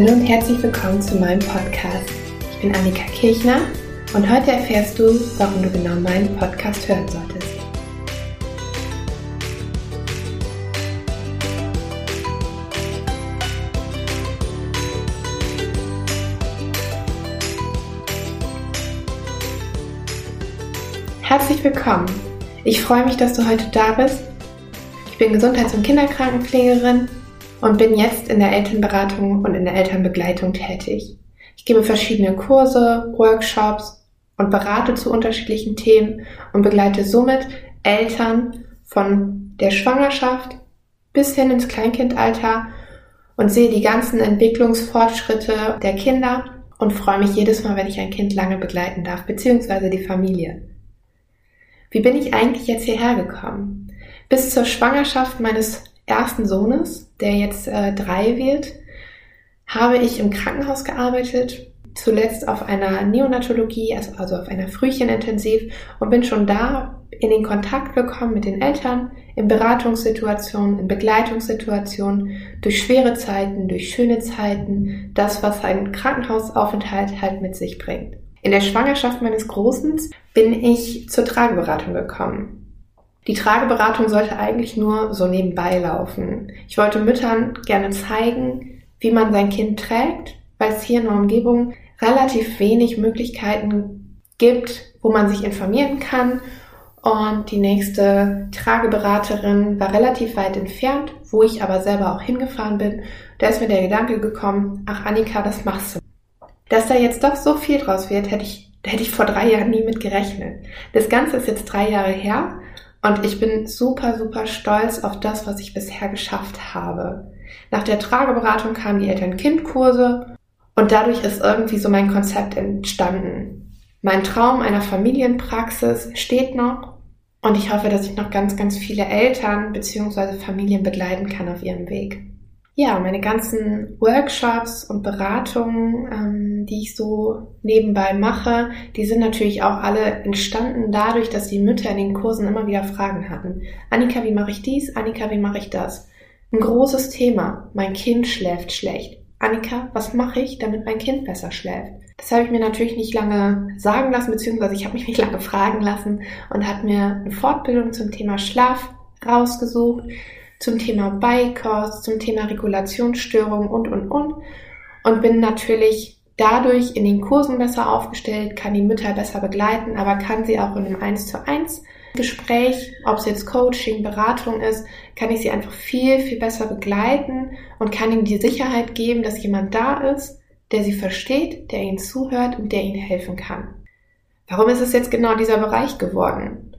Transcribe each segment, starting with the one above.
Hallo und herzlich willkommen zu meinem Podcast. Ich bin Annika Kirchner und heute erfährst du, warum du genau meinen Podcast hören solltest. Herzlich willkommen. Ich freue mich, dass du heute da bist. Ich bin Gesundheits- und Kinderkrankenpflegerin und bin jetzt in der Elternberatung und in der Elternbegleitung tätig. Ich gebe verschiedene Kurse, Workshops und berate zu unterschiedlichen Themen und begleite somit Eltern von der Schwangerschaft bis hin ins Kleinkindalter und sehe die ganzen Entwicklungsfortschritte der Kinder und freue mich jedes Mal, wenn ich ein Kind lange begleiten darf, beziehungsweise die Familie. Wie bin ich eigentlich jetzt hierher gekommen? Bis zur Schwangerschaft meines ersten Sohnes, der jetzt äh, drei wird, habe ich im Krankenhaus gearbeitet, zuletzt auf einer Neonatologie, also, also auf einer Frühchenintensiv und bin schon da in den Kontakt gekommen mit den Eltern, in Beratungssituationen, in Begleitungssituationen, durch schwere Zeiten, durch schöne Zeiten, das, was ein Krankenhausaufenthalt halt mit sich bringt. In der Schwangerschaft meines Großen bin ich zur Trageberatung gekommen. Die Trageberatung sollte eigentlich nur so nebenbei laufen. Ich wollte Müttern gerne zeigen, wie man sein Kind trägt, weil es hier in der Umgebung relativ wenig Möglichkeiten gibt, wo man sich informieren kann. Und die nächste Trageberaterin war relativ weit entfernt, wo ich aber selber auch hingefahren bin. Da ist mir der Gedanke gekommen, ach Annika, das machst du. Dass da jetzt doch so viel draus wird, hätte ich, hätte ich vor drei Jahren nie mit gerechnet. Das Ganze ist jetzt drei Jahre her und ich bin super, super stolz auf das, was ich bisher geschafft habe. Nach der Trageberatung kamen die Eltern-Kind-Kurse und dadurch ist irgendwie so mein Konzept entstanden. Mein Traum einer Familienpraxis steht noch und ich hoffe, dass ich noch ganz, ganz viele Eltern bzw. Familien begleiten kann auf ihrem Weg ja, meine ganzen Workshops und Beratungen, ähm, die ich so nebenbei mache, die sind natürlich auch alle entstanden dadurch, dass die Mütter in den Kursen immer wieder Fragen hatten. Annika, wie mache ich dies? Annika, wie mache ich das? Ein großes Thema. Mein Kind schläft schlecht. Annika, was mache ich, damit mein Kind besser schläft? Das habe ich mir natürlich nicht lange sagen lassen, beziehungsweise ich habe mich nicht lange fragen lassen und habe mir eine Fortbildung zum Thema Schlaf rausgesucht zum Thema Beikost, zum Thema Regulationsstörungen und, und, und. Und bin natürlich dadurch in den Kursen besser aufgestellt, kann die Mütter besser begleiten, aber kann sie auch in einem 1 zu 1 Gespräch, ob es jetzt Coaching, Beratung ist, kann ich sie einfach viel, viel besser begleiten und kann ihnen die Sicherheit geben, dass jemand da ist, der sie versteht, der ihnen zuhört und der ihnen helfen kann. Warum ist es jetzt genau dieser Bereich geworden?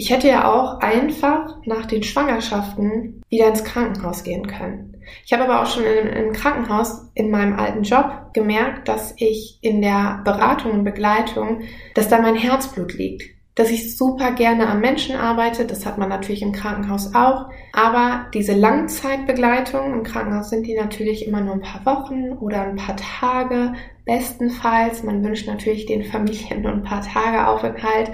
Ich hätte ja auch einfach nach den Schwangerschaften wieder ins Krankenhaus gehen können. Ich habe aber auch schon im, Krankenhaus in meinem alten Job gemerkt, dass ich in der Beratung und Begleitung, dass da mein Herzblut liegt. Dass ich super gerne am Menschen arbeite, das hat man natürlich im Krankenhaus auch. Aber diese Langzeitbegleitung im Krankenhaus sind die natürlich immer nur ein paar Wochen oder ein paar Tage. Bestenfalls, man wünscht natürlich den Familien nur ein paar Tage Aufenthalt.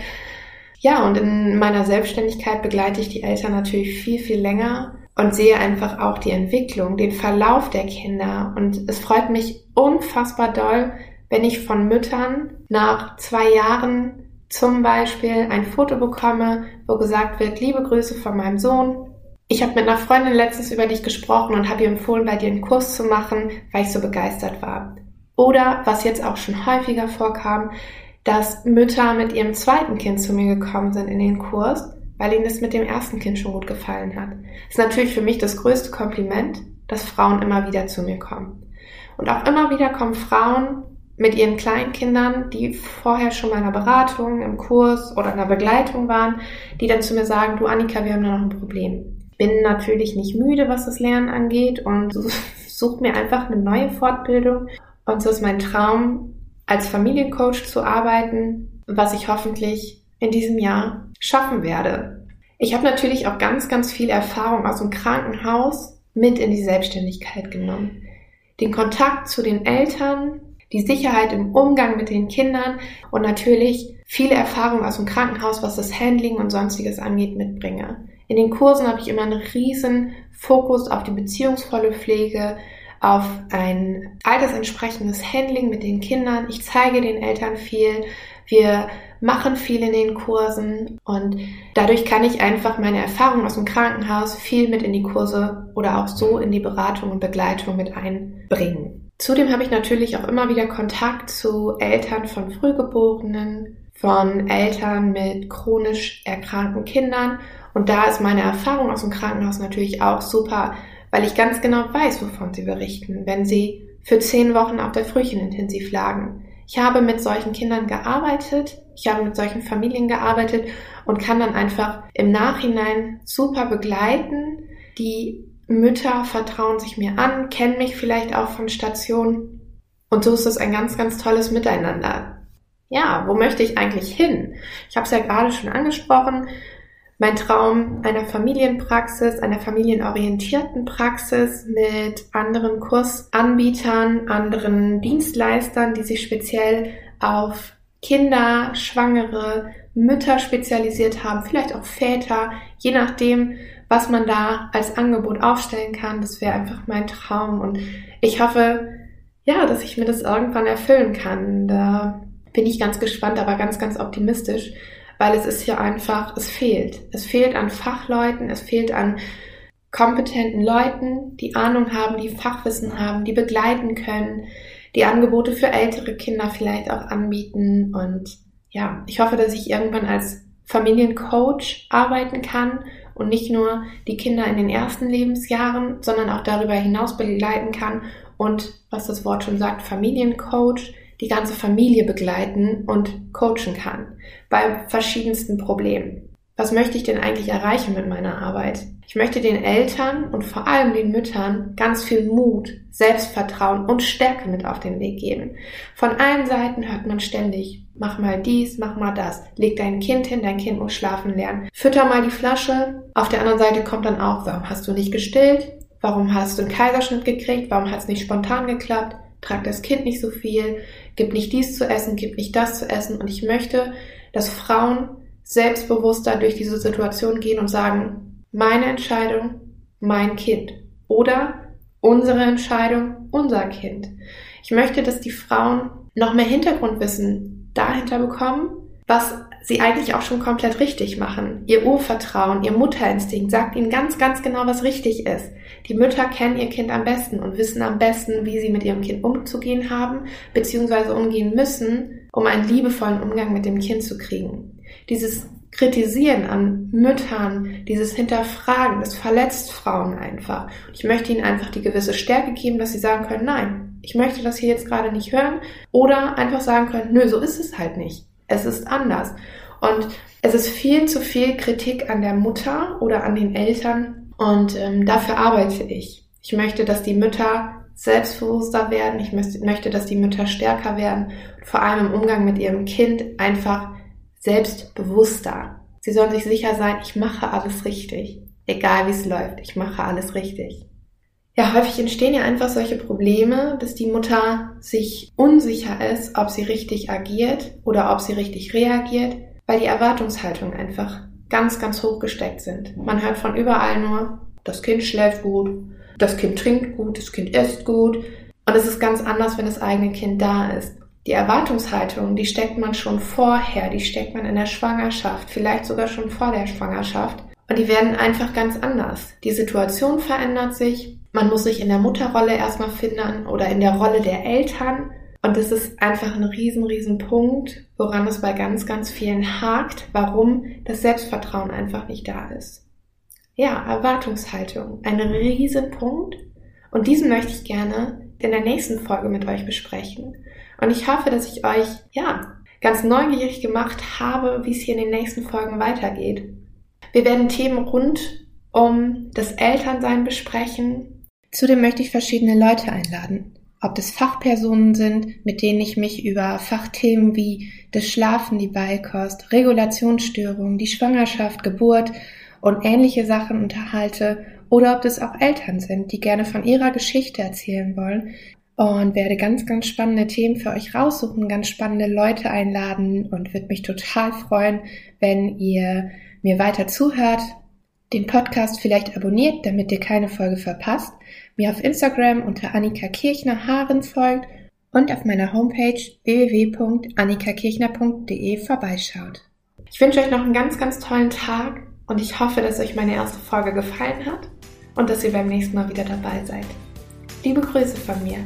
Ja, und in meiner Selbstständigkeit begleite ich die Eltern natürlich viel, viel länger und sehe einfach auch die Entwicklung, den Verlauf der Kinder. Und es freut mich unfassbar doll, wenn ich von Müttern nach zwei Jahren zum Beispiel ein Foto bekomme, wo gesagt wird, liebe Grüße von meinem Sohn. Ich habe mit einer Freundin letztens über dich gesprochen und habe ihr empfohlen, bei dir einen Kurs zu machen, weil ich so begeistert war. Oder was jetzt auch schon häufiger vorkam, dass Mütter mit ihrem zweiten Kind zu mir gekommen sind in den Kurs, weil ihnen das mit dem ersten Kind schon gut gefallen hat. Das ist natürlich für mich das größte Kompliment, dass Frauen immer wieder zu mir kommen. Und auch immer wieder kommen Frauen mit ihren Kleinkindern, die vorher schon mal in einer Beratung, im Kurs oder in einer Begleitung waren, die dann zu mir sagen, du Annika, wir haben da noch ein Problem. Ich bin natürlich nicht müde, was das Lernen angeht und suche mir einfach eine neue Fortbildung. Und so ist mein Traum, als Familiencoach zu arbeiten, was ich hoffentlich in diesem Jahr schaffen werde. Ich habe natürlich auch ganz, ganz viel Erfahrung aus dem Krankenhaus mit in die Selbstständigkeit genommen. Den Kontakt zu den Eltern, die Sicherheit im Umgang mit den Kindern und natürlich viele Erfahrung aus dem Krankenhaus, was das Handling und sonstiges angeht, mitbringe. In den Kursen habe ich immer einen riesen Fokus auf die beziehungsvolle Pflege, auf ein altersentsprechendes Handling mit den Kindern. Ich zeige den Eltern viel. Wir machen viel in den Kursen und dadurch kann ich einfach meine Erfahrungen aus dem Krankenhaus viel mit in die Kurse oder auch so in die Beratung und Begleitung mit einbringen. Zudem habe ich natürlich auch immer wieder Kontakt zu Eltern von Frühgeborenen, von Eltern mit chronisch erkrankten Kindern und da ist meine Erfahrung aus dem Krankenhaus natürlich auch super, weil ich ganz genau weiß, wovon sie berichten, wenn sie für zehn Wochen auf der Frühchenintensiv lagen. Ich habe mit solchen Kindern gearbeitet, ich habe mit solchen Familien gearbeitet und kann dann einfach im Nachhinein super begleiten. Die Mütter vertrauen sich mir an, kennen mich vielleicht auch von Stationen. Und so ist es ein ganz, ganz tolles Miteinander. Ja, wo möchte ich eigentlich hin? Ich habe es ja gerade schon angesprochen. Mein Traum einer Familienpraxis, einer familienorientierten Praxis mit anderen Kursanbietern, anderen Dienstleistern, die sich speziell auf Kinder, Schwangere, Mütter spezialisiert haben, vielleicht auch Väter, je nachdem, was man da als Angebot aufstellen kann. Das wäre einfach mein Traum und ich hoffe, ja, dass ich mir das irgendwann erfüllen kann. Da bin ich ganz gespannt, aber ganz, ganz optimistisch, weil es ist hier einfach, es fehlt. Es fehlt an Fachleuten, es fehlt an kompetenten Leuten, die Ahnung haben, die Fachwissen haben, die begleiten können, die Angebote für ältere Kinder vielleicht auch anbieten. Und ja, ich hoffe, dass ich irgendwann als Familiencoach arbeiten kann und nicht nur die Kinder in den ersten Lebensjahren, sondern auch darüber hinaus begleiten kann und, was das Wort schon sagt, Familiencoach, die ganze Familie begleiten und coachen kann bei verschiedensten Problemen. Was möchte ich denn eigentlich erreichen mit meiner Arbeit? Ich möchte den Eltern und vor allem den Müttern ganz viel Mut, Selbstvertrauen und Stärke mit auf den Weg geben. Von allen Seiten hört man ständig, mach mal dies, mach mal das, leg dein Kind hin, dein Kind muss schlafen lernen, fütter mal die Flasche. Auf der anderen Seite kommt dann auch, warum hast du nicht gestillt? Warum hast du einen Kaiserschnitt gekriegt? Warum hat es nicht spontan geklappt? Trag das Kind nicht so viel, gib nicht dies zu essen, gib nicht das zu essen. Und ich möchte, dass Frauen selbstbewusster durch diese Situation gehen und sagen, meine Entscheidung, mein Kind. Oder unsere Entscheidung, unser Kind. Ich möchte, dass die Frauen noch mehr Hintergrundwissen dahinter bekommen, was sie eigentlich auch schon komplett richtig machen. Ihr Urvertrauen, ihr Mutterinstinkt sagt ihnen ganz, ganz genau, was richtig ist. Die Mütter kennen ihr Kind am besten und wissen am besten, wie sie mit ihrem Kind umzugehen haben, beziehungsweise umgehen müssen, um einen liebevollen Umgang mit dem Kind zu kriegen. Dieses Kritisieren an Müttern, dieses Hinterfragen, das verletzt Frauen einfach. Ich möchte ihnen einfach die gewisse Stärke geben, dass sie sagen können, nein, ich möchte das hier jetzt gerade nicht hören oder einfach sagen können, nö, so ist es halt nicht. Es ist anders. Und es ist viel zu viel Kritik an der Mutter oder an den Eltern und ähm, dafür arbeite ich. Ich möchte, dass die Mütter selbstbewusster werden. Ich möchte, dass die Mütter stärker werden. Und vor allem im Umgang mit ihrem Kind einfach selbstbewusster. Sie sollen sich sicher sein, ich mache alles richtig. Egal wie es läuft, ich mache alles richtig. Ja, häufig entstehen ja einfach solche Probleme, dass die Mutter sich unsicher ist, ob sie richtig agiert oder ob sie richtig reagiert, weil die Erwartungshaltungen einfach ganz, ganz hoch gesteckt sind. Man hört von überall nur, das Kind schläft gut, das Kind trinkt gut, das Kind isst gut. Und es ist ganz anders, wenn das eigene Kind da ist. Die Erwartungshaltung, die steckt man schon vorher, die steckt man in der Schwangerschaft, vielleicht sogar schon vor der Schwangerschaft. Und die werden einfach ganz anders. Die Situation verändert sich. Man muss sich in der Mutterrolle erstmal finden oder in der Rolle der Eltern. Und das ist einfach ein riesen, riesen Punkt, woran es bei ganz, ganz vielen hakt, warum das Selbstvertrauen einfach nicht da ist. Ja, Erwartungshaltung. Ein riesen Punkt. Und diesen möchte ich gerne in der nächsten Folge mit euch besprechen. Und ich hoffe, dass ich euch, ja, ganz neugierig gemacht habe, wie es hier in den nächsten Folgen weitergeht. Wir werden Themen rund um das Elternsein besprechen. Zudem möchte ich verschiedene Leute einladen. Ob das Fachpersonen sind, mit denen ich mich über Fachthemen wie das Schlafen, die Beikost, Regulationsstörungen, die Schwangerschaft, Geburt und ähnliche Sachen unterhalte, oder ob das auch Eltern sind, die gerne von ihrer Geschichte erzählen wollen, und werde ganz, ganz spannende Themen für euch raussuchen, ganz spannende Leute einladen und würde mich total freuen, wenn ihr mir weiter zuhört, den Podcast vielleicht abonniert, damit ihr keine Folge verpasst, mir auf Instagram unter Annika Kirchner Haaren folgt und auf meiner Homepage www.annikakirchner.de vorbeischaut. Ich wünsche euch noch einen ganz, ganz tollen Tag und ich hoffe, dass euch meine erste Folge gefallen hat und dass ihr beim nächsten Mal wieder dabei seid. Liebe Grüße von mir.